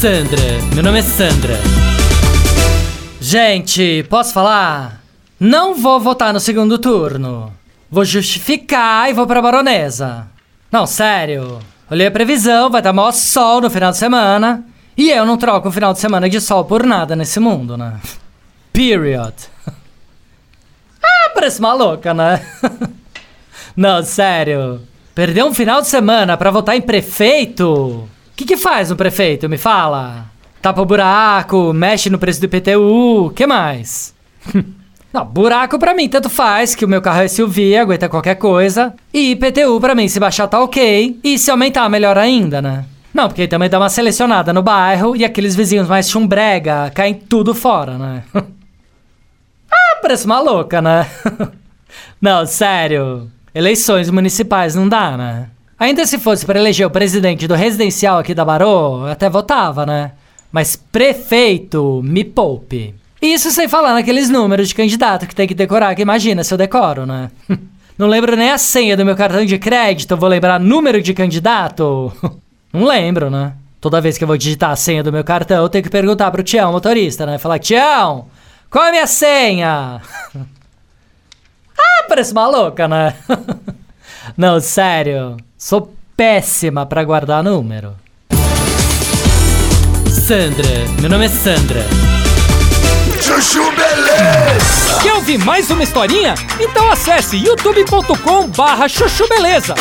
Sandra, meu nome é Sandra. Gente, posso falar? Não vou votar no segundo turno. Vou justificar e vou pra baronesa. Não, sério. Olhei a previsão, vai dar maior sol no final de semana. E eu não troco um final de semana de sol por nada nesse mundo, né? Period. ah, parece maluca, né? não, sério. Perder um final de semana pra votar em prefeito? Que, que faz um prefeito? Me fala. Tapa o buraco, mexe no preço do IPTU, que mais? Não, buraco pra mim tanto faz, que o meu carro é SUV, aguenta qualquer coisa. E IPTU pra mim, se baixar tá ok. E se aumentar, melhor ainda, né? Não, porque também dá uma selecionada no bairro e aqueles vizinhos mais chumbrega caem tudo fora, né? ah, parece uma louca, né? não, sério. Eleições municipais não dá, né? Ainda se fosse para eleger o presidente do residencial aqui da Barô, até votava, né? Mas prefeito, me poupe. Isso sem falar naqueles números de candidato que tem que decorar, que imagina se eu decoro, né? Não lembro nem a senha do meu cartão de crédito, vou lembrar número de candidato? Não lembro, né? Toda vez que eu vou digitar a senha do meu cartão, eu tenho que perguntar pro Tião, motorista, né? Falar, Tião, qual é a minha senha? ah, parece uma louca, né? Não, sério, sou péssima pra guardar número. Sandra, meu nome é Sandra. Chuchu Beleza! Quer ouvir mais uma historinha? Então acesse youtube.com barra chuchu beleza.